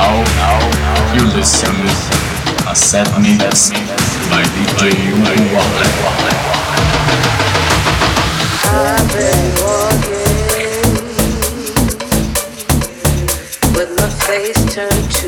now you listen a set minutes by DJ Wallet. With my face turned to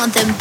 want them